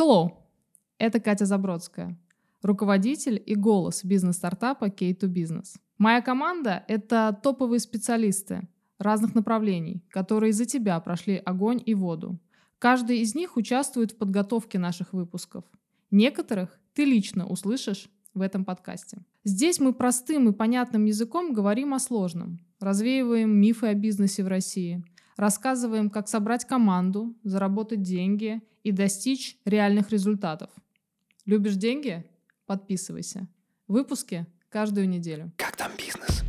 Hello! Это Катя Забродская, руководитель и голос бизнес-стартапа K2 Business. Моя команда — это топовые специалисты разных направлений, которые за тебя прошли огонь и воду. Каждый из них участвует в подготовке наших выпусков. Некоторых ты лично услышишь в этом подкасте. Здесь мы простым и понятным языком говорим о сложном, развеиваем мифы о бизнесе в России, рассказываем, как собрать команду, заработать деньги и достичь реальных результатов. Любишь деньги? Подписывайся. Выпуски каждую неделю. Как там бизнес?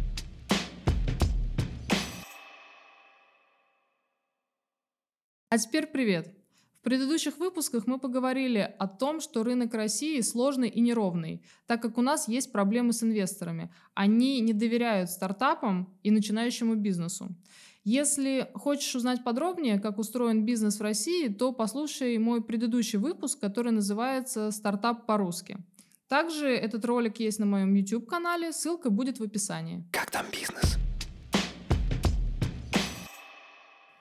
А теперь привет. В предыдущих выпусках мы поговорили о том, что рынок России сложный и неровный, так как у нас есть проблемы с инвесторами. Они не доверяют стартапам и начинающему бизнесу. Если хочешь узнать подробнее, как устроен бизнес в России, то послушай мой предыдущий выпуск, который называется «Стартап по-русски». Также этот ролик есть на моем YouTube-канале, ссылка будет в описании. Как там бизнес?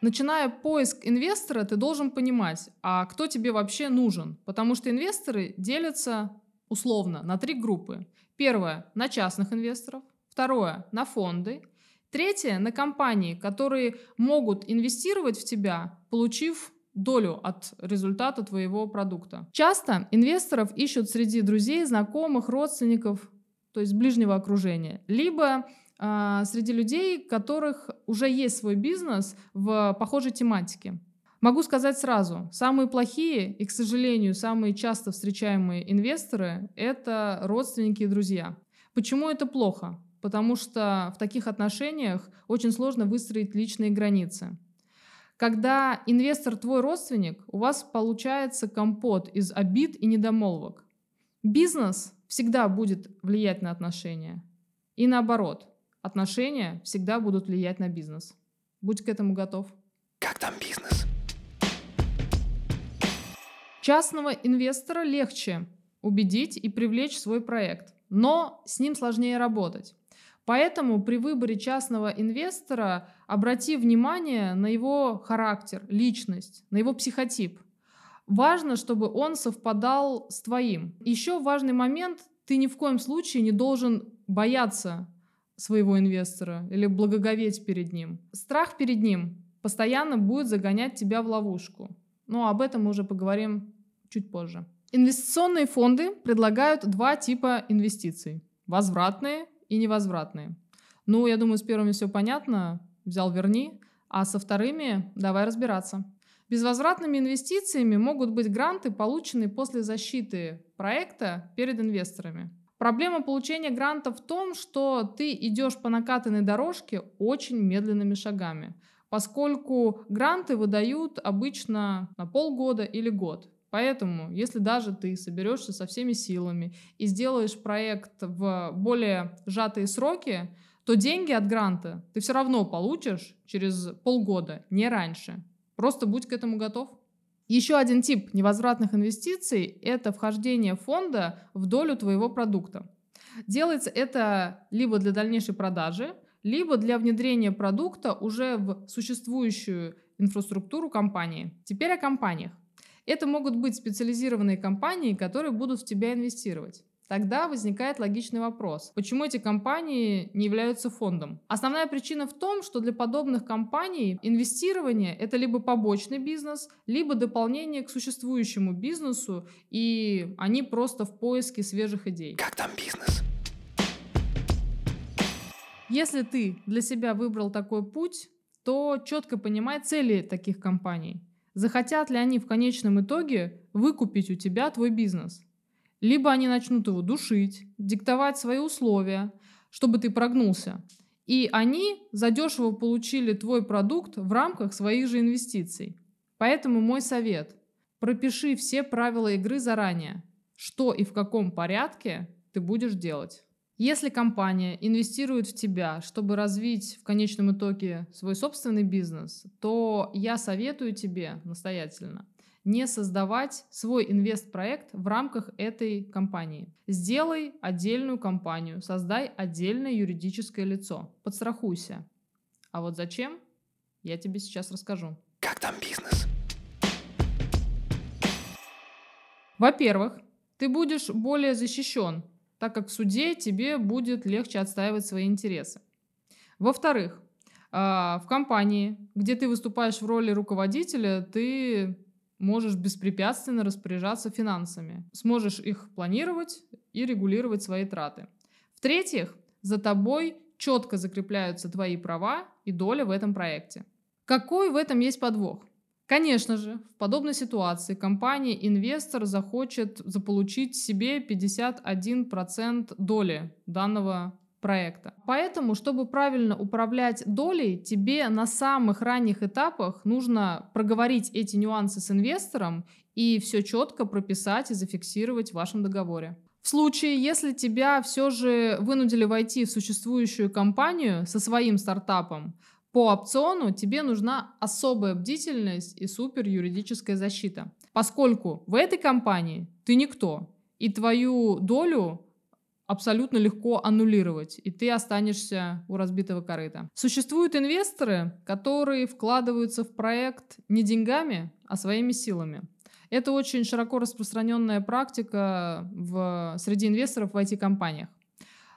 Начиная поиск инвестора, ты должен понимать, а кто тебе вообще нужен. Потому что инвесторы делятся условно на три группы. Первое – на частных инвесторов. Второе – на фонды. Третье, на компании, которые могут инвестировать в тебя, получив долю от результата твоего продукта. Часто инвесторов ищут среди друзей, знакомых, родственников, то есть ближнего окружения, либо э, среди людей, которых уже есть свой бизнес в похожей тематике. Могу сказать сразу, самые плохие и, к сожалению, самые часто встречаемые инвесторы — это родственники и друзья. Почему это плохо? Потому что в таких отношениях очень сложно выстроить личные границы. Когда инвестор твой родственник, у вас получается компот из обид и недомолвок. Бизнес всегда будет влиять на отношения. И наоборот, отношения всегда будут влиять на бизнес. Будь к этому готов. Как там бизнес? Частного инвестора легче убедить и привлечь в свой проект, но с ним сложнее работать. Поэтому при выборе частного инвестора обрати внимание на его характер, личность, на его психотип. Важно, чтобы он совпадал с твоим. Еще важный момент, ты ни в коем случае не должен бояться своего инвестора или благоговеть перед ним. Страх перед ним постоянно будет загонять тебя в ловушку. Но об этом мы уже поговорим чуть позже. Инвестиционные фонды предлагают два типа инвестиций. Возвратные и невозвратные. Ну, я думаю, с первыми все понятно, взял верни, а со вторыми давай разбираться. Безвозвратными инвестициями могут быть гранты, полученные после защиты проекта перед инвесторами. Проблема получения гранта в том, что ты идешь по накатанной дорожке очень медленными шагами, поскольку гранты выдают обычно на полгода или год. Поэтому, если даже ты соберешься со всеми силами и сделаешь проект в более сжатые сроки, то деньги от гранта ты все равно получишь через полгода, не раньше. Просто будь к этому готов. Еще один тип невозвратных инвестиций – это вхождение фонда в долю твоего продукта. Делается это либо для дальнейшей продажи, либо для внедрения продукта уже в существующую инфраструктуру компании. Теперь о компаниях. Это могут быть специализированные компании, которые будут в тебя инвестировать. Тогда возникает логичный вопрос, почему эти компании не являются фондом? Основная причина в том, что для подобных компаний инвестирование – это либо побочный бизнес, либо дополнение к существующему бизнесу, и они просто в поиске свежих идей. Как там бизнес? Если ты для себя выбрал такой путь, то четко понимай цели таких компаний – Захотят ли они в конечном итоге выкупить у тебя твой бизнес? Либо они начнут его душить, диктовать свои условия, чтобы ты прогнулся. И они задешево получили твой продукт в рамках своих же инвестиций. Поэтому мой совет – пропиши все правила игры заранее, что и в каком порядке ты будешь делать. Если компания инвестирует в тебя, чтобы развить в конечном итоге свой собственный бизнес, то я советую тебе настоятельно не создавать свой инвестпроект в рамках этой компании. Сделай отдельную компанию, создай отдельное юридическое лицо, подстрахуйся. А вот зачем, я тебе сейчас расскажу. Как там бизнес? Во-первых, ты будешь более защищен, так как в суде тебе будет легче отстаивать свои интересы. Во-вторых, а, в компании, где ты выступаешь в роли руководителя, ты можешь беспрепятственно распоряжаться финансами, сможешь их планировать и регулировать свои траты. В-третьих, за тобой четко закрепляются твои права и доля в этом проекте. Какой в этом есть подвох? Конечно же, в подобной ситуации компания-инвестор захочет заполучить себе 51% доли данного проекта. Поэтому, чтобы правильно управлять долей, тебе на самых ранних этапах нужно проговорить эти нюансы с инвестором и все четко прописать и зафиксировать в вашем договоре. В случае, если тебя все же вынудили войти в существующую компанию со своим стартапом, по опциону тебе нужна особая бдительность и супер юридическая защита, поскольку в этой компании ты никто, и твою долю абсолютно легко аннулировать, и ты останешься у разбитого корыта. Существуют инвесторы, которые вкладываются в проект не деньгами, а своими силами. Это очень широко распространенная практика в, среди инвесторов в IT-компаниях.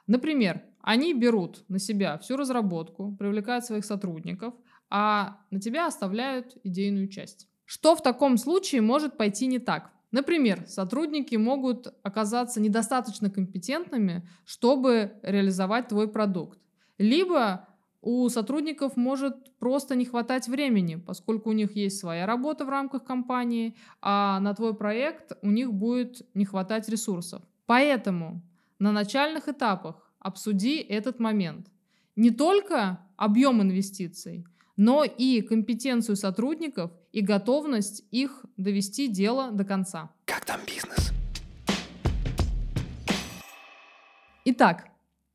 Например, они берут на себя всю разработку, привлекают своих сотрудников, а на тебя оставляют идейную часть. Что в таком случае может пойти не так? Например, сотрудники могут оказаться недостаточно компетентными, чтобы реализовать твой продукт. Либо у сотрудников может просто не хватать времени, поскольку у них есть своя работа в рамках компании, а на твой проект у них будет не хватать ресурсов. Поэтому на начальных этапах обсуди этот момент. Не только объем инвестиций, но и компетенцию сотрудников и готовность их довести дело до конца. Как там бизнес? Итак,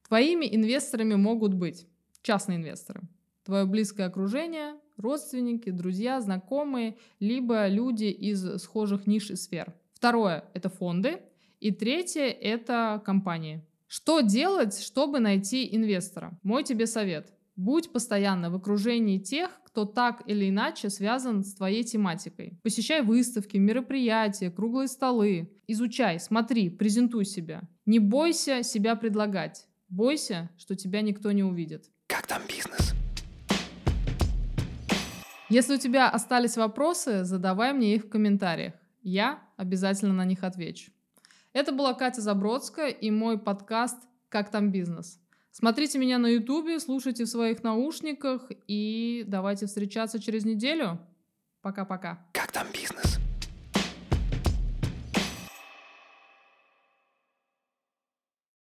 твоими инвесторами могут быть частные инвесторы, твое близкое окружение, родственники, друзья, знакомые, либо люди из схожих ниш и сфер. Второе – это фонды. И третье – это компании. Что делать, чтобы найти инвестора? Мой тебе совет. Будь постоянно в окружении тех, кто так или иначе связан с твоей тематикой. Посещай выставки, мероприятия, круглые столы. Изучай, смотри, презентуй себя. Не бойся себя предлагать. Бойся, что тебя никто не увидит. Как там бизнес? Если у тебя остались вопросы, задавай мне их в комментариях. Я обязательно на них отвечу. Это была Катя Забродская и мой подкаст «Как там бизнес?». Смотрите меня на ютубе, слушайте в своих наушниках и давайте встречаться через неделю. Пока-пока. Как там бизнес?